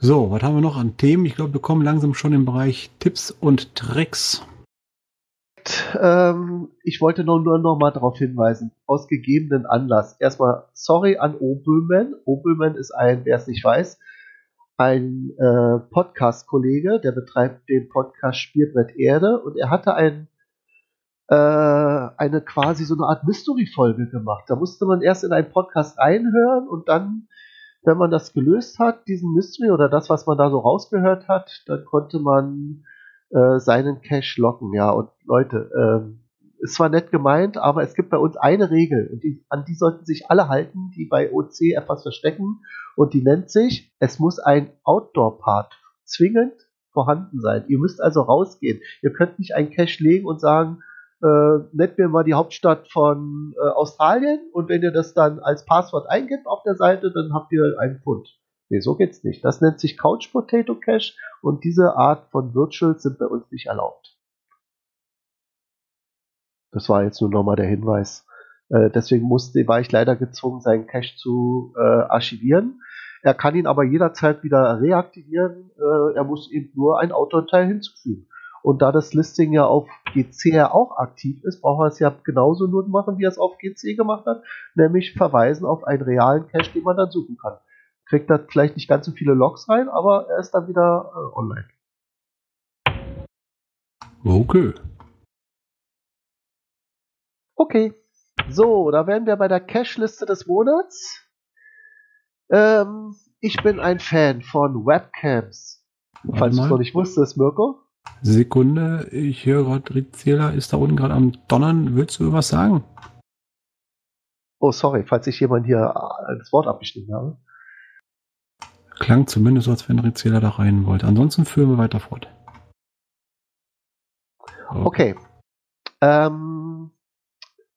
So, was haben wir noch an Themen? Ich glaube, wir kommen langsam schon im Bereich Tipps und Tricks. Ähm, ich wollte nur, nur noch mal darauf hinweisen, aus gegebenen Anlass. Erstmal sorry an Obelman. Obelman ist ein, wer es nicht weiß, ein äh, Podcast-Kollege, der betreibt den Podcast Spielbrett Erde und er hatte ein, äh, eine quasi so eine Art Mystery-Folge gemacht. Da musste man erst in einen Podcast reinhören und dann, wenn man das gelöst hat, diesen Mystery oder das, was man da so rausgehört hat, dann konnte man äh, seinen Cash locken. Ja, und Leute, ähm, ist zwar nett gemeint, aber es gibt bei uns eine Regel und die, an die sollten sich alle halten, die bei OC etwas verstecken und die nennt sich, es muss ein Outdoor-Part zwingend vorhanden sein. Ihr müsst also rausgehen. Ihr könnt nicht einen Cache legen und sagen, äh, nennt mir mal die Hauptstadt von äh, Australien und wenn ihr das dann als Passwort eingibt auf der Seite, dann habt ihr einen Pfund. Nee, so geht's nicht. Das nennt sich Couch Potato Cache und diese Art von Virtuals sind bei uns nicht erlaubt. Das war jetzt nur nochmal der Hinweis. Äh, deswegen musste, war ich leider gezwungen, seinen Cache zu äh, archivieren. Er kann ihn aber jederzeit wieder reaktivieren. Äh, er muss eben nur ein Outdoor-Teil hinzufügen. Und da das Listing ja auf GC ja auch aktiv ist, braucht er es ja genauso nur machen, wie er es auf GC gemacht hat, nämlich verweisen auf einen realen Cache, den man dann suchen kann. Kriegt da vielleicht nicht ganz so viele Logs rein, aber er ist dann wieder äh, online. Okay. Okay. So, da wären wir bei der Cache-Liste des Monats. Ähm, ich bin ein Fan von Webcams. Falls du es noch nicht wusstest, Mirko. Sekunde, ich höre gerade, Rizela ist da unten gerade am Donnern. Willst du was sagen? Oh, sorry, falls ich jemand hier äh, das Wort abgestimmt habe. Klang zumindest so, als wenn Rizela da rein wollte. Ansonsten führen wir weiter fort. Okay. Ähm,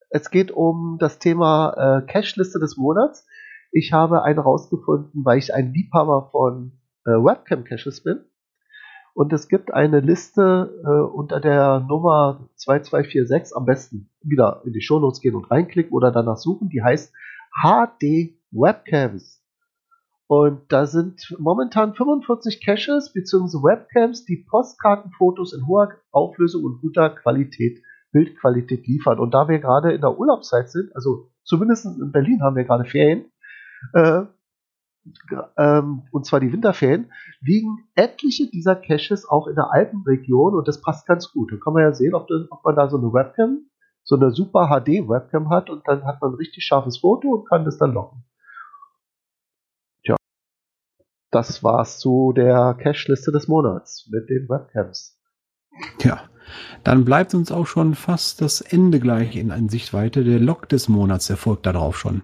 es geht um das Thema äh, Cache-Liste des Monats. Ich habe eine rausgefunden, weil ich ein Liebhaber von äh, Webcam-Caches bin. Und es gibt eine Liste äh, unter der Nummer 2246, am besten wieder in die Shownotes gehen und reinklicken oder danach suchen, die heißt HD Webcams. Und da sind momentan 45 Caches bzw. Webcams, die Postkartenfotos in hoher Auflösung und guter Qualität, Bildqualität liefern. Und da wir gerade in der Urlaubszeit sind, also zumindest in Berlin haben wir gerade Ferien, äh, ähm, und zwar die Winterferien, liegen etliche dieser Caches auch in der Alpenregion und das passt ganz gut. Da kann man ja sehen, ob, das, ob man da so eine Webcam, so eine super HD Webcam hat und dann hat man ein richtig scharfes Foto und kann das dann locken. Tja, das war's zu der Cache-Liste des Monats mit den Webcams. Ja, dann bleibt uns auch schon fast das Ende gleich in, Sichtweite. Der Log des Monats erfolgt darauf schon.